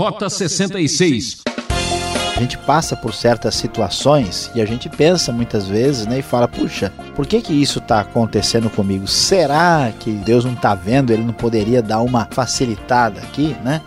Rota 66. A gente passa por certas situações e a gente pensa muitas vezes, né, e fala: "Puxa, por que que isso está acontecendo comigo? Será que Deus não está vendo? Ele não poderia dar uma facilitada aqui, né?"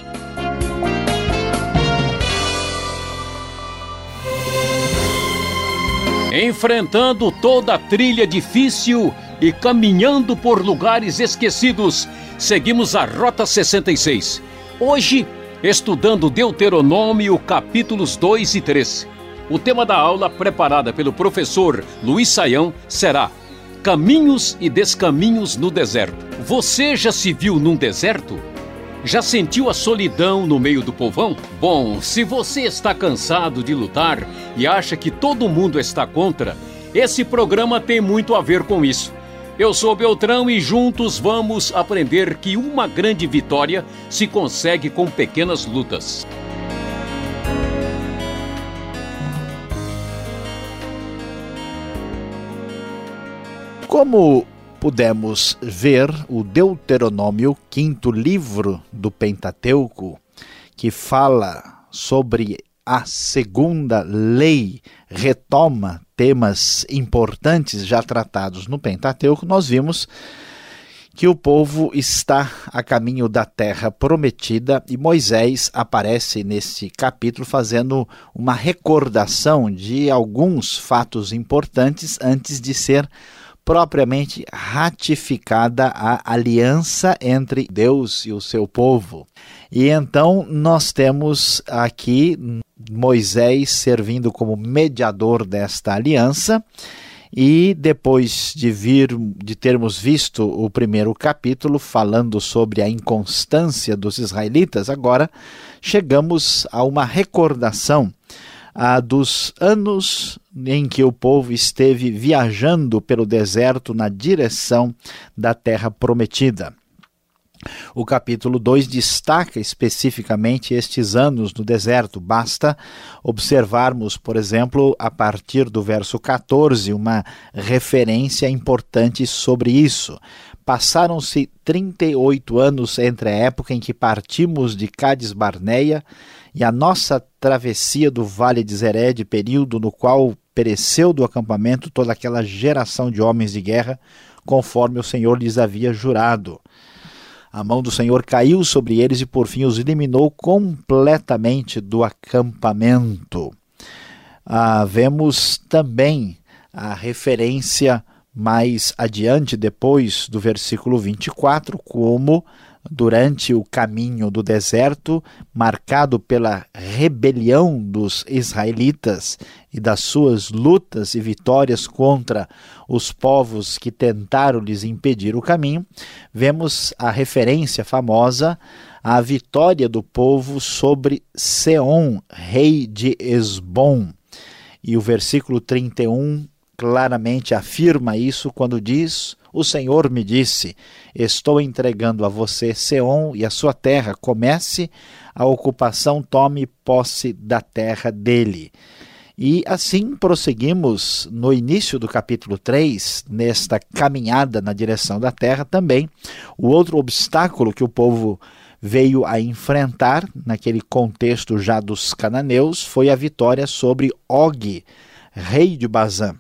Enfrentando toda a trilha difícil e caminhando por lugares esquecidos, seguimos a Rota 66. Hoje, estudando Deuteronômio, capítulos 2 e 3. O tema da aula, preparada pelo professor Luiz Saião, será Caminhos e Descaminhos no Deserto. Você já se viu num deserto? Já sentiu a solidão no meio do povão? Bom, se você está cansado de lutar e acha que todo mundo está contra, esse programa tem muito a ver com isso. Eu sou Beltrão e juntos vamos aprender que uma grande vitória se consegue com pequenas lutas. Como pudemos ver o Deuteronômio, quinto livro do Pentateuco, que fala sobre a segunda lei, retoma temas importantes já tratados no Pentateuco, nós vimos que o povo está a caminho da terra prometida e Moisés aparece nesse capítulo fazendo uma recordação de alguns fatos importantes antes de ser propriamente ratificada a aliança entre Deus e o seu povo. E então nós temos aqui Moisés servindo como mediador desta aliança. E depois de vir de termos visto o primeiro capítulo falando sobre a inconstância dos israelitas, agora chegamos a uma recordação ah, dos anos em que o povo esteve viajando pelo deserto na direção da terra prometida. O capítulo 2 destaca especificamente estes anos no deserto. Basta observarmos, por exemplo, a partir do verso 14, uma referência importante sobre isso. Passaram-se 38 anos entre a época em que partimos de Cádiz Barneia e a nossa travessia do Vale de Zered, período no qual pereceu do acampamento toda aquela geração de homens de guerra, conforme o Senhor lhes havia jurado. A mão do Senhor caiu sobre eles e por fim os eliminou completamente do acampamento. Ah, vemos também a referência mais adiante, depois do versículo 24, como durante o caminho do deserto, marcado pela rebelião dos israelitas e das suas lutas e vitórias contra os povos que tentaram lhes impedir o caminho, vemos a referência famosa à vitória do povo sobre Seom, rei de Esbom. E o versículo 31 claramente afirma isso quando diz: O Senhor me disse: Estou entregando a você Seom e a sua terra. Comece a ocupação, tome posse da terra dele. E assim prosseguimos no início do capítulo 3, nesta caminhada na direção da terra também. O outro obstáculo que o povo veio a enfrentar, naquele contexto já dos cananeus, foi a vitória sobre Og, rei de Bazã.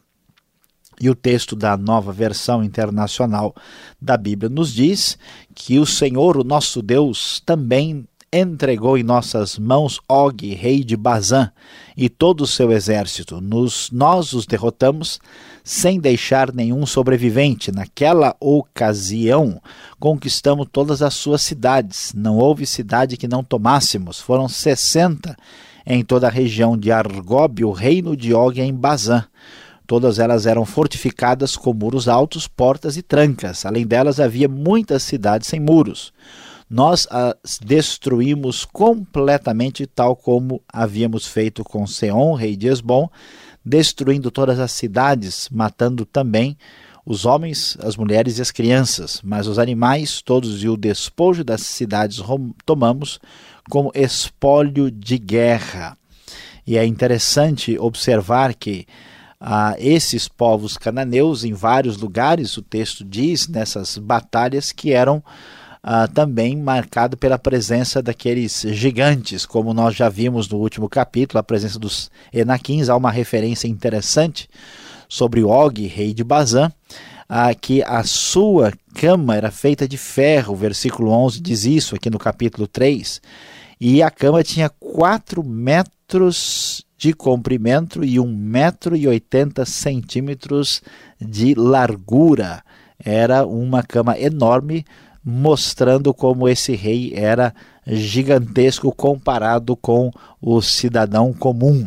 E o texto da nova versão internacional da Bíblia nos diz que o Senhor, o nosso Deus, também entregou em nossas mãos Og, rei de Bazã, e todo o seu exército. Nos, nós os derrotamos sem deixar nenhum sobrevivente. Naquela ocasião, conquistamos todas as suas cidades. Não houve cidade que não tomássemos. Foram sessenta em toda a região de Argob, o reino de Og em Bazã. Todas elas eram fortificadas com muros altos, portas e trancas. Além delas, havia muitas cidades sem muros. Nós as destruímos completamente, tal como havíamos feito com Seon, rei de Esbom, destruindo todas as cidades, matando também os homens, as mulheres e as crianças, mas os animais todos e o despojo das cidades tomamos como espólio de guerra. E é interessante observar que a esses povos cananeus em vários lugares, o texto diz nessas batalhas que eram ah, também marcado pela presença daqueles gigantes, como nós já vimos no último capítulo, a presença dos Enaquins. Há uma referência interessante sobre Og, rei de Bazã, ah, que a sua cama era feita de ferro. O versículo 11 diz isso aqui no capítulo 3. E a cama tinha 4 metros de comprimento e 1,80 metro e 80 centímetros de largura. Era uma cama enorme, mostrando como esse rei era gigantesco comparado com o cidadão comum.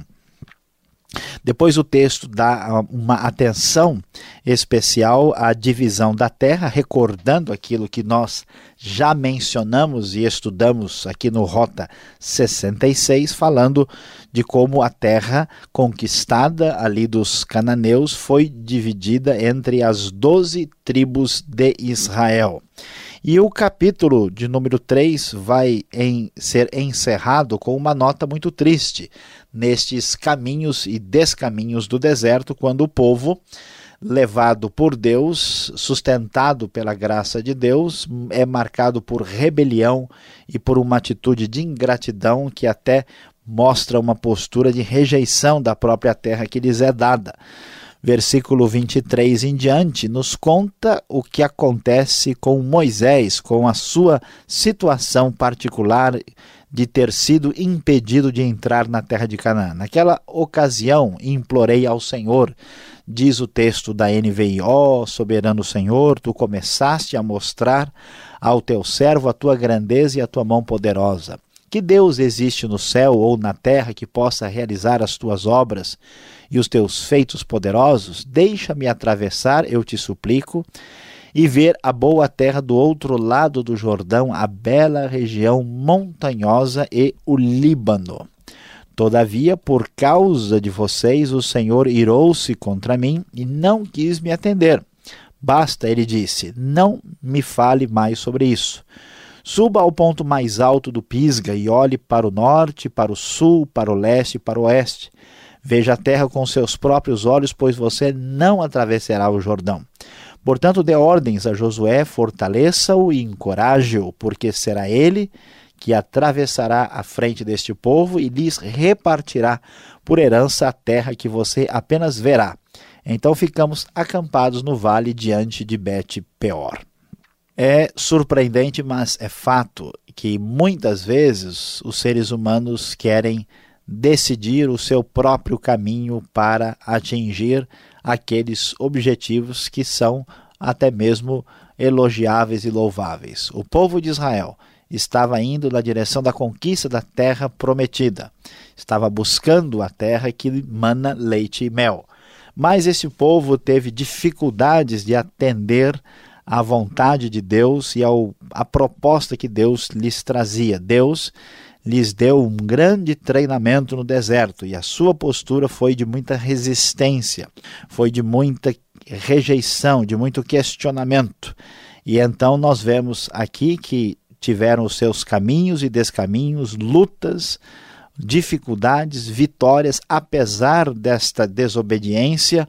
Depois o texto dá uma atenção especial à divisão da terra, recordando aquilo que nós já mencionamos e estudamos aqui no Rota 66, falando de como a terra conquistada ali dos cananeus foi dividida entre as doze tribos de Israel. E o capítulo de número 3 vai em, ser encerrado com uma nota muito triste nestes caminhos e descaminhos do deserto, quando o povo, levado por Deus, sustentado pela graça de Deus, é marcado por rebelião e por uma atitude de ingratidão que até mostra uma postura de rejeição da própria terra que lhes é dada versículo 23 em diante, nos conta o que acontece com Moisés, com a sua situação particular de ter sido impedido de entrar na terra de Canaã. Naquela ocasião, implorei ao Senhor, diz o texto da NVI: Ó oh, soberano Senhor, tu começaste a mostrar ao teu servo a tua grandeza e a tua mão poderosa. Que Deus existe no céu ou na terra que possa realizar as tuas obras e os teus feitos poderosos? Deixa-me atravessar, eu te suplico, e ver a boa terra do outro lado do Jordão, a bela região montanhosa e o Líbano. Todavia, por causa de vocês, o Senhor irou-se contra mim e não quis me atender. Basta, ele disse, não me fale mais sobre isso. Suba ao ponto mais alto do Pisga e olhe para o norte, para o sul, para o leste e para o oeste. Veja a terra com seus próprios olhos, pois você não atravessará o Jordão. Portanto, dê ordens a Josué, fortaleça-o e encoraje-o, porque será ele que atravessará a frente deste povo e lhes repartirá por herança a terra que você apenas verá. Então ficamos acampados no vale diante de Bet-peor. É surpreendente, mas é fato que muitas vezes os seres humanos querem decidir o seu próprio caminho para atingir aqueles objetivos que são até mesmo elogiáveis e louváveis. O povo de Israel estava indo na direção da conquista da terra prometida, estava buscando a terra que mana leite e mel. Mas esse povo teve dificuldades de atender à vontade de Deus e ao, à proposta que Deus lhes trazia. Deus lhes deu um grande treinamento no deserto e a sua postura foi de muita resistência, foi de muita rejeição, de muito questionamento. E então nós vemos aqui que tiveram os seus caminhos e descaminhos, lutas, dificuldades, vitórias, apesar desta desobediência,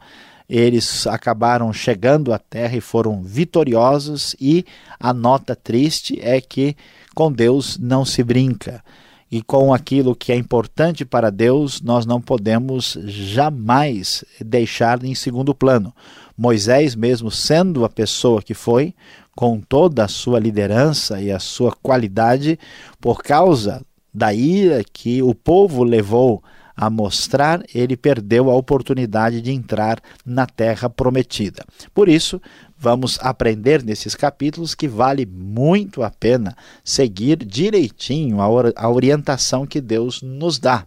eles acabaram chegando à terra e foram vitoriosos, e a nota triste é que com Deus não se brinca. E com aquilo que é importante para Deus, nós não podemos jamais deixar em segundo plano. Moisés, mesmo sendo a pessoa que foi, com toda a sua liderança e a sua qualidade, por causa da ira que o povo levou a mostrar, ele perdeu a oportunidade de entrar na terra prometida. Por isso, vamos aprender nesses capítulos que vale muito a pena seguir direitinho a orientação que Deus nos dá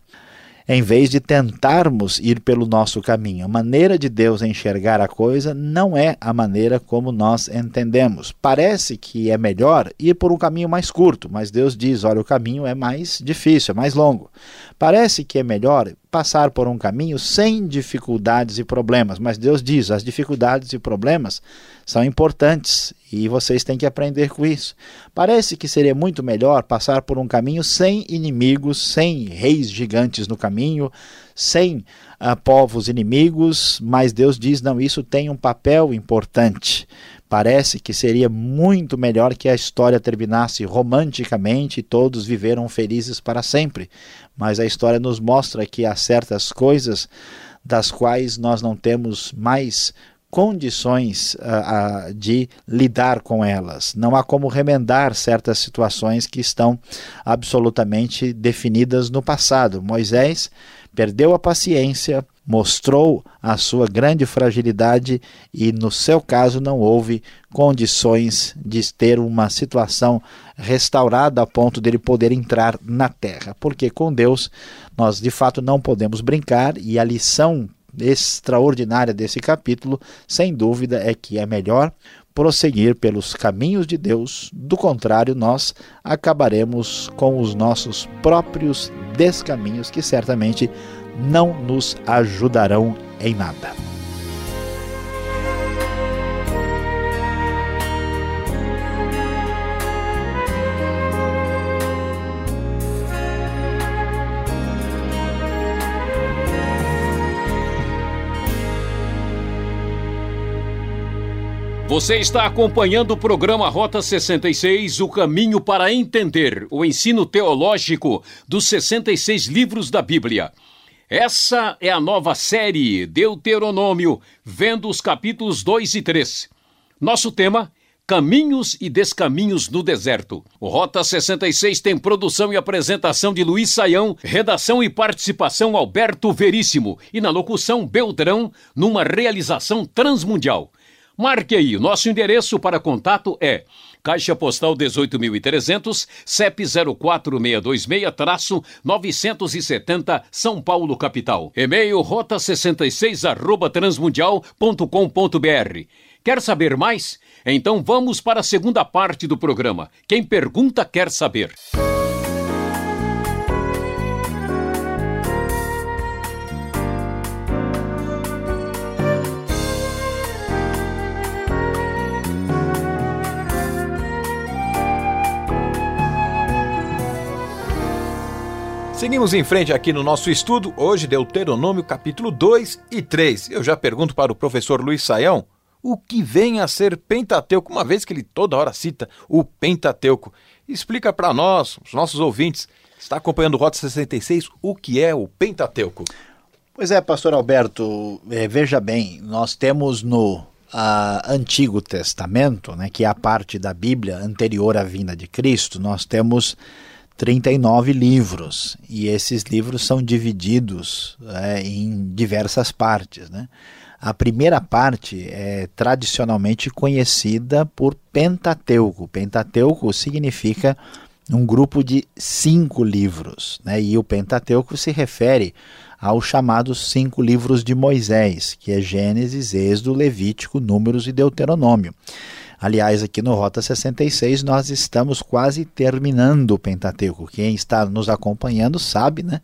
em vez de tentarmos ir pelo nosso caminho. A maneira de Deus enxergar a coisa não é a maneira como nós entendemos. Parece que é melhor ir por um caminho mais curto, mas Deus diz: olha, o caminho é mais difícil, é mais longo. Parece que é melhor passar por um caminho sem dificuldades e problemas, mas Deus diz: as dificuldades e problemas são importantes e vocês têm que aprender com isso. Parece que seria muito melhor passar por um caminho sem inimigos, sem reis gigantes no caminho, sem uh, povos inimigos, mas Deus diz: não, isso tem um papel importante. Parece que seria muito melhor que a história terminasse romanticamente e todos viveram felizes para sempre. Mas a história nos mostra que há certas coisas das quais nós não temos mais condições uh, uh, de lidar com elas. Não há como remendar certas situações que estão absolutamente definidas no passado. Moisés perdeu a paciência, mostrou a sua grande fragilidade e, no seu caso, não houve condições de ter uma situação restaurada a ponto dele poder entrar na terra. Porque com Deus nós de fato não podemos brincar e a lição extraordinária desse capítulo, sem dúvida, é que é melhor prosseguir pelos caminhos de Deus, do contrário, nós acabaremos com os nossos próprios descaminhos que certamente não nos ajudarão em nada. Você está acompanhando o programa Rota 66, o caminho para entender o ensino teológico dos 66 livros da Bíblia. Essa é a nova série Deuteronômio, vendo os capítulos 2 e 3. Nosso tema: Caminhos e Descaminhos no Deserto. O Rota 66 tem produção e apresentação de Luiz Saião, redação e participação Alberto Veríssimo e na locução Beltrão, numa realização transmundial. Marque aí, nosso endereço para contato é Caixa Postal 18.300, CEP 04626-970, São Paulo, capital. E-mail rota66 arroba transmundial.com.br. Quer saber mais? Então vamos para a segunda parte do programa. Quem pergunta quer saber. Seguimos em frente aqui no nosso estudo, hoje Deuteronômio capítulo 2 e 3. Eu já pergunto para o professor Luiz Saião o que vem a ser Pentateuco, uma vez que ele toda hora cita o Pentateuco. Explica para nós, os nossos ouvintes, está acompanhando o Rota 66, o que é o Pentateuco. Pois é, pastor Alberto, é, veja bem, nós temos no Antigo Testamento, né, que é a parte da Bíblia anterior à vinda de Cristo, nós temos 39 livros e esses livros são divididos é, em diversas partes. Né? A primeira parte é tradicionalmente conhecida por Pentateuco. Pentateuco significa um grupo de cinco livros, né? e o Pentateuco se refere aos chamados cinco livros de Moisés, que é Gênesis, Êxodo, Levítico, Números e Deuteronômio. Aliás, aqui no Rota 66 nós estamos quase terminando o Pentateuco. Quem está nos acompanhando sabe, né,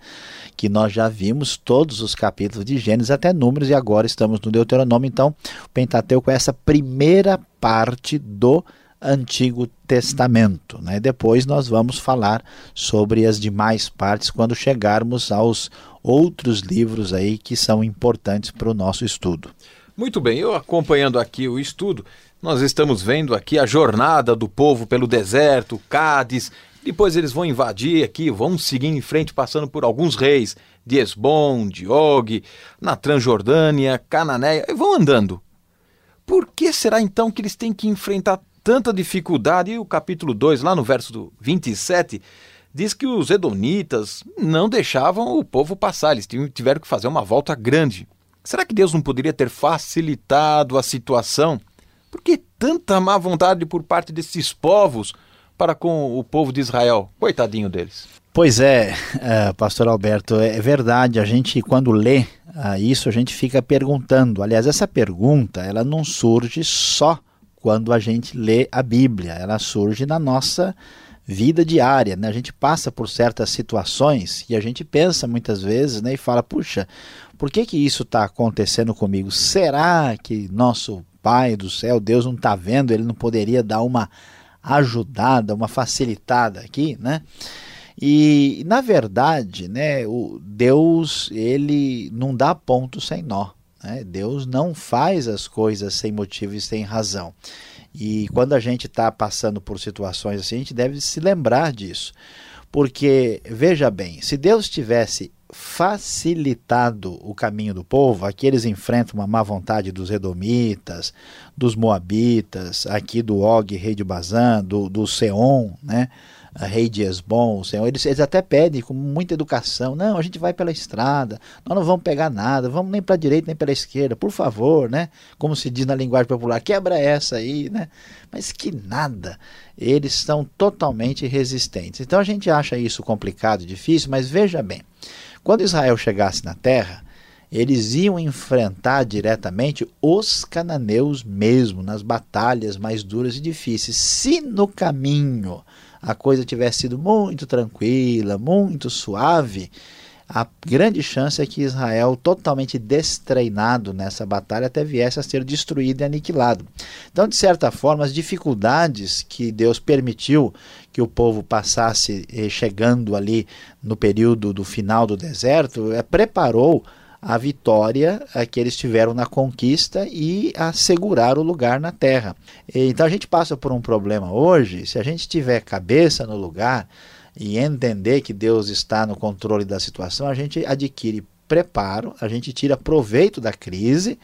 que nós já vimos todos os capítulos de Gênesis até Números e agora estamos no Deuteronômio. Então, o Pentateuco é essa primeira parte do Antigo Testamento. Né? Depois nós vamos falar sobre as demais partes quando chegarmos aos outros livros aí que são importantes para o nosso estudo. Muito bem, eu acompanhando aqui o estudo, nós estamos vendo aqui a jornada do povo pelo deserto, Cádiz. Depois eles vão invadir aqui, vão seguir em frente, passando por alguns reis, de Esbom, de Og, na Transjordânia, Cananéia, e vão andando. Por que será então que eles têm que enfrentar tanta dificuldade? E o capítulo 2, lá no verso 27, diz que os edonitas não deixavam o povo passar, eles tiveram que fazer uma volta grande. Será que Deus não poderia ter facilitado a situação? Por que tanta má vontade por parte desses povos para com o povo de Israel? Coitadinho deles. Pois é, uh, pastor Alberto, é verdade. A gente, quando lê uh, isso, a gente fica perguntando. Aliás, essa pergunta, ela não surge só quando a gente lê a Bíblia, ela surge na nossa vida diária. Né? A gente passa por certas situações e a gente pensa muitas vezes né, e fala: puxa, por que, que isso está acontecendo comigo? Será que nosso pai do céu, Deus não está vendo, ele não poderia dar uma ajudada, uma facilitada aqui, né? E na verdade, né, o Deus ele não dá ponto sem nó. Né? Deus não faz as coisas sem motivo e sem razão. E quando a gente está passando por situações assim, a gente deve se lembrar disso. Porque, veja bem, se Deus tivesse facilitado o caminho do povo, aqui eles enfrentam uma má vontade dos Edomitas, dos Moabitas, aqui do Og, rei de Bazã, do, do Seon, né? Rei de Esbom, o Senhor, eles, eles até pedem com muita educação, não, a gente vai pela estrada, nós não vamos pegar nada, vamos nem para a direita nem pela esquerda, por favor, né? Como se diz na linguagem popular, quebra essa aí, né? Mas que nada, eles são totalmente resistentes. Então a gente acha isso complicado, difícil, mas veja bem, quando Israel chegasse na terra, eles iam enfrentar diretamente os cananeus mesmo, nas batalhas mais duras e difíceis. Se no caminho a coisa tivesse sido muito tranquila, muito suave, a grande chance é que Israel, totalmente destreinado nessa batalha, até viesse a ser destruído e aniquilado. Então, de certa forma, as dificuldades que Deus permitiu que o povo passasse eh, chegando ali no período do final do deserto, é, preparou a vitória que eles tiveram na conquista e assegurar o lugar na terra. Então a gente passa por um problema hoje, se a gente tiver cabeça no lugar e entender que Deus está no controle da situação, a gente adquire preparo, a gente tira proveito da crise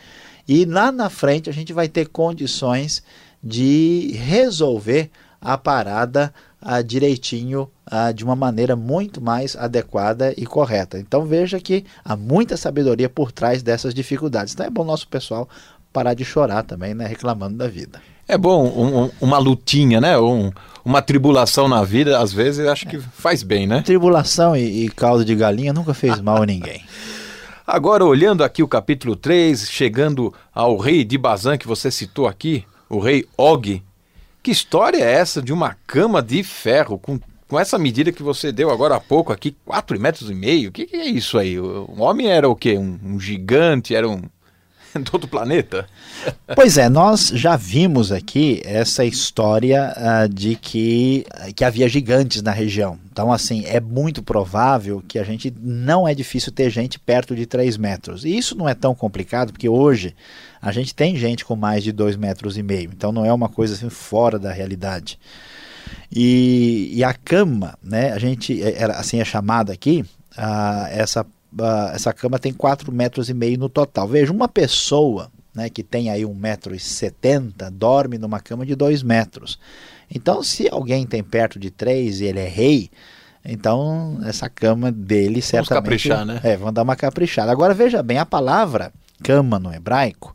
e lá na frente a gente vai ter condições de resolver a parada uh, direitinho, uh, de uma maneira muito mais adequada e correta. Então veja que há muita sabedoria por trás dessas dificuldades. Então é bom nosso pessoal parar de chorar também, né, reclamando da vida. É bom um, um, uma lutinha, né? Um, uma tribulação na vida, às vezes, acho que faz bem, né? Tribulação e, e caldo de galinha nunca fez mal a ninguém. Agora, olhando aqui o capítulo 3, chegando ao rei de Bazan, que você citou aqui, o rei Og, que história é essa de uma cama de ferro com, com essa medida que você deu agora há pouco aqui, 4 metros e meio? O que, que, é isso aí? O homem era o quê? Um, um gigante? Era um do outro planeta? Pois é, nós já vimos aqui essa história uh, de que, que havia gigantes na região. Então, assim, é muito provável que a gente não é difícil ter gente perto de 3 metros. E isso não é tão complicado, porque hoje a gente tem gente com mais de dois metros e meio, então não é uma coisa assim fora da realidade. E, e a cama, né, a gente, é, era, assim é chamada aqui, essa, essa cama tem quatro metros e meio no total. Veja, uma pessoa né, que tem aí um metro e setenta dorme numa cama de dois metros. Então, se alguém tem perto de três e ele é rei, então essa cama dele certamente... Vamos caprichar, né? É, vão dar uma caprichada. Agora, veja bem, a palavra cama no hebraico,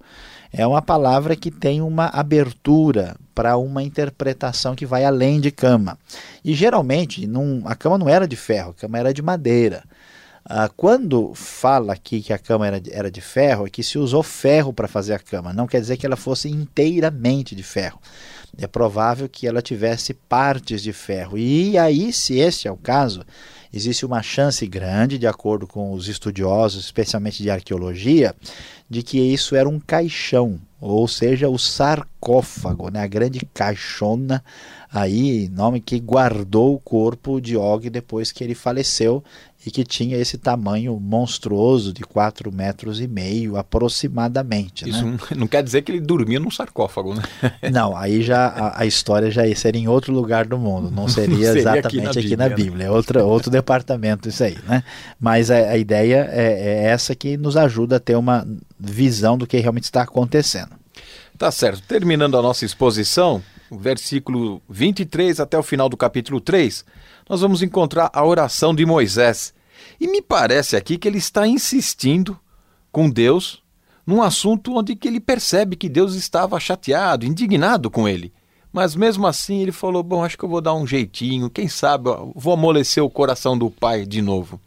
é uma palavra que tem uma abertura para uma interpretação que vai além de cama. E geralmente num, a cama não era de ferro, a cama era de madeira. Ah, quando fala aqui que a cama era era de ferro, é que se usou ferro para fazer a cama. Não quer dizer que ela fosse inteiramente de ferro. É provável que ela tivesse partes de ferro. E aí, se esse é o caso, existe uma chance grande, de acordo com os estudiosos, especialmente de arqueologia, de que isso era um caixão, ou seja, o sarcófago, né, a grande caixona aí, nome que guardou o corpo de Og depois que ele faleceu e que tinha esse tamanho monstruoso de 4 metros e meio aproximadamente. Isso né? não quer dizer que ele dormia num sarcófago, né? Não, aí já a, a, história já seria em outro lugar do mundo, não seria, seria exatamente aqui na, aqui Bíblia, na Bíblia, é outra, outro departamento isso aí, né? Mas a, a ideia é, é essa que nos ajuda a ter uma visão do que realmente está acontecendo. Tá certo. Terminando a nossa exposição, o versículo 23 até o final do capítulo 3, nós vamos encontrar a oração de Moisés. E me parece aqui que ele está insistindo com Deus num assunto onde que ele percebe que Deus estava chateado, indignado com ele. Mas mesmo assim ele falou: Bom, acho que eu vou dar um jeitinho, quem sabe vou amolecer o coração do pai de novo.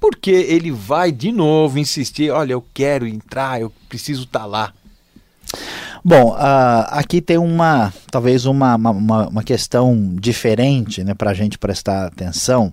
Porque ele vai de novo insistir: Olha, eu quero entrar, eu preciso estar tá lá. Bom, uh, aqui tem uma, talvez uma, uma, uma questão diferente né, para a gente prestar atenção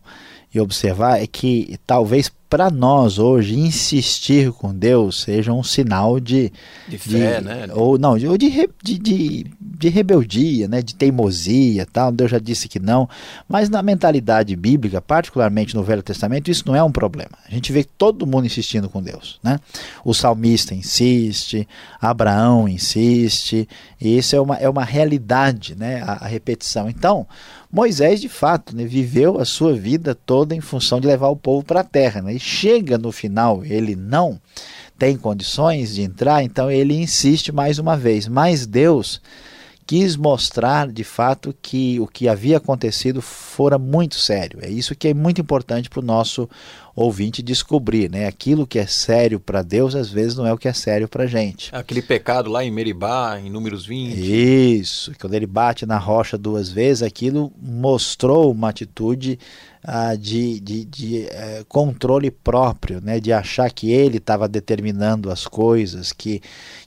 e observar, é que talvez para nós hoje insistir com Deus seja um sinal de de fé, de, né? Ou não, de, de, de, de, rebeldia, né? De teimosia, tal. Deus já disse que não. Mas na mentalidade bíblica, particularmente no Velho Testamento, isso não é um problema. A gente vê todo mundo insistindo com Deus, né? O salmista insiste, Abraão insiste. E isso é uma, é uma realidade, né? a, a repetição. Então Moisés, de fato, né, viveu a sua vida toda em função de levar o povo para a terra. Né? E chega no final, ele não tem condições de entrar, então ele insiste mais uma vez. Mas Deus quis mostrar de fato que o que havia acontecido fora muito sério. É isso que é muito importante para o nosso ouvinte descobrir, né? Aquilo que é sério para Deus às vezes não é o que é sério para gente. Aquele pecado lá em Meribá, em Números 20. Isso, quando ele bate na rocha duas vezes, aquilo mostrou uma atitude ah, de, de, de eh, controle próprio, né? De achar que ele estava determinando as coisas, que,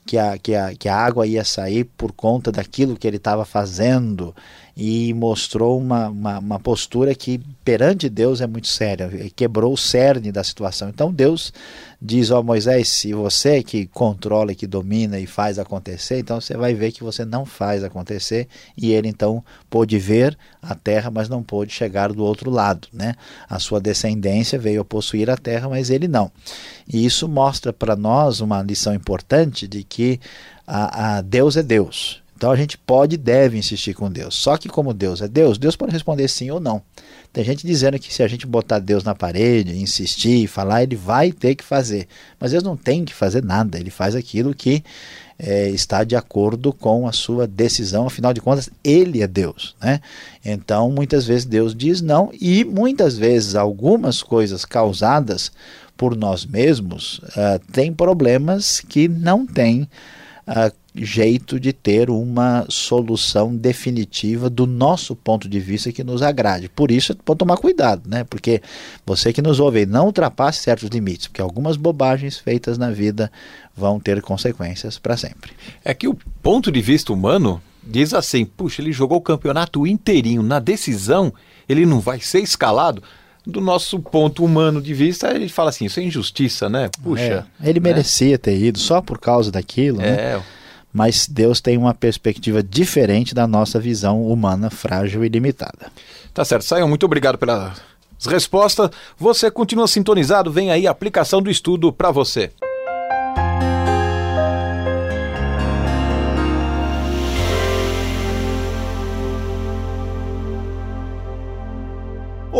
que, a, que, a, que a água ia sair por conta daquilo que ele estava fazendo e mostrou uma, uma, uma, postura que perante Deus é muito séria, quebrou o cerne da situação. Então Deus diz ao Moisés: se você que controla, que domina e faz acontecer, então você vai ver que você não faz acontecer. E ele então pôde ver a terra, mas não pôde chegar do outro lado. Né? A sua descendência veio a possuir a terra, mas ele não. E isso mostra para nós uma lição importante de que a, a Deus é Deus então a gente pode e deve insistir com Deus. Só que como Deus é Deus, Deus pode responder sim ou não. Tem gente dizendo que se a gente botar Deus na parede, insistir, falar, ele vai ter que fazer. Mas Deus não tem que fazer nada. Ele faz aquilo que é, está de acordo com a sua decisão. Afinal de contas, ele é Deus. Né? Então muitas vezes Deus diz não e muitas vezes algumas coisas causadas por nós mesmos uh, têm problemas que não têm uh, jeito de ter uma solução definitiva do nosso ponto de vista que nos agrade. Por isso, pode tomar cuidado, né? Porque você que nos ouve, não ultrapasse certos limites, porque algumas bobagens feitas na vida vão ter consequências para sempre. É que o ponto de vista humano diz assim: puxa, ele jogou o campeonato inteirinho, na decisão ele não vai ser escalado do nosso ponto humano de vista, ele fala assim, isso é injustiça, né? Puxa. É, ele né? merecia ter ido só por causa daquilo, né? é. né? Mas Deus tem uma perspectiva diferente da nossa visão humana frágil e limitada. Tá certo, Saiam, muito obrigado pelas respostas. Você continua sintonizado, vem aí a aplicação do estudo para você.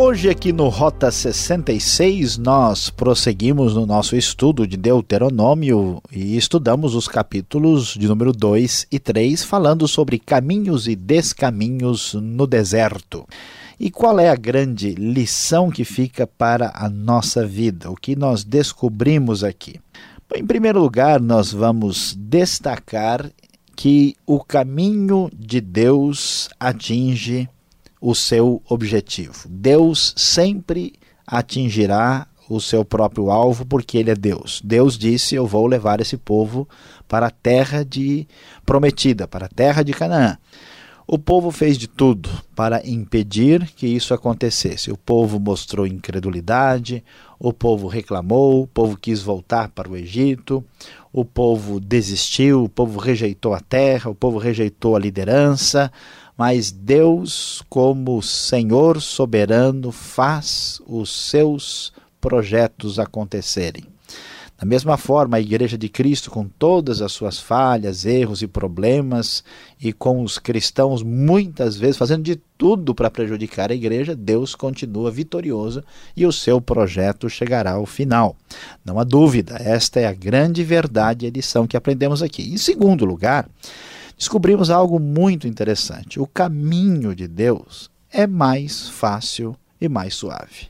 Hoje, aqui no Rota 66, nós prosseguimos no nosso estudo de Deuteronômio e estudamos os capítulos de número 2 e 3, falando sobre caminhos e descaminhos no deserto. E qual é a grande lição que fica para a nossa vida? O que nós descobrimos aqui? Em primeiro lugar, nós vamos destacar que o caminho de Deus atinge o seu objetivo. Deus sempre atingirá o seu próprio alvo porque ele é Deus. Deus disse: "Eu vou levar esse povo para a terra de prometida, para a terra de Canaã". O povo fez de tudo para impedir que isso acontecesse. O povo mostrou incredulidade, o povo reclamou, o povo quis voltar para o Egito, o povo desistiu, o povo rejeitou a terra, o povo rejeitou a liderança, mas Deus, como Senhor soberano, faz os seus projetos acontecerem. Da mesma forma, a Igreja de Cristo, com todas as suas falhas, erros e problemas, e com os cristãos muitas vezes fazendo de tudo para prejudicar a Igreja, Deus continua vitorioso e o seu projeto chegará ao final. Não há dúvida, esta é a grande verdade e a lição que aprendemos aqui. Em segundo lugar, descobrimos algo muito interessante. O caminho de Deus é mais fácil e mais suave.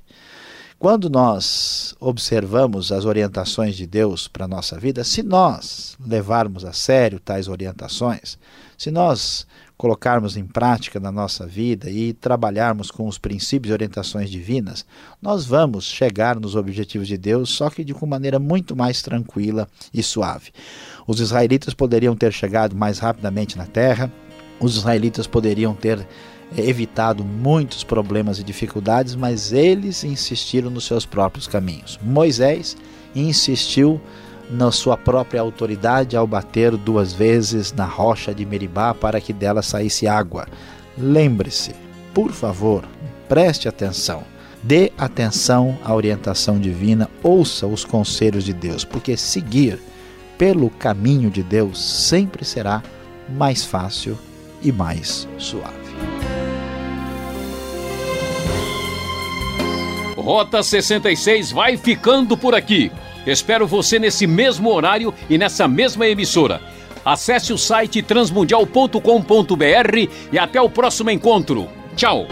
Quando nós observamos as orientações de Deus para a nossa vida, se nós levarmos a sério tais orientações, se nós colocarmos em prática na nossa vida e trabalharmos com os princípios e orientações divinas, nós vamos chegar nos objetivos de Deus, só que de uma maneira muito mais tranquila e suave. Os israelitas poderiam ter chegado mais rapidamente na terra, os israelitas poderiam ter evitado muitos problemas e dificuldades, mas eles insistiram nos seus próprios caminhos. Moisés insistiu na sua própria autoridade ao bater duas vezes na rocha de Meribá para que dela saísse água. Lembre-se, por favor, preste atenção. Dê atenção à orientação divina, ouça os conselhos de Deus, porque seguir pelo caminho de Deus sempre será mais fácil e mais suave. Rota 66 vai ficando por aqui. Espero você nesse mesmo horário e nessa mesma emissora. Acesse o site transmundial.com.br e até o próximo encontro. Tchau!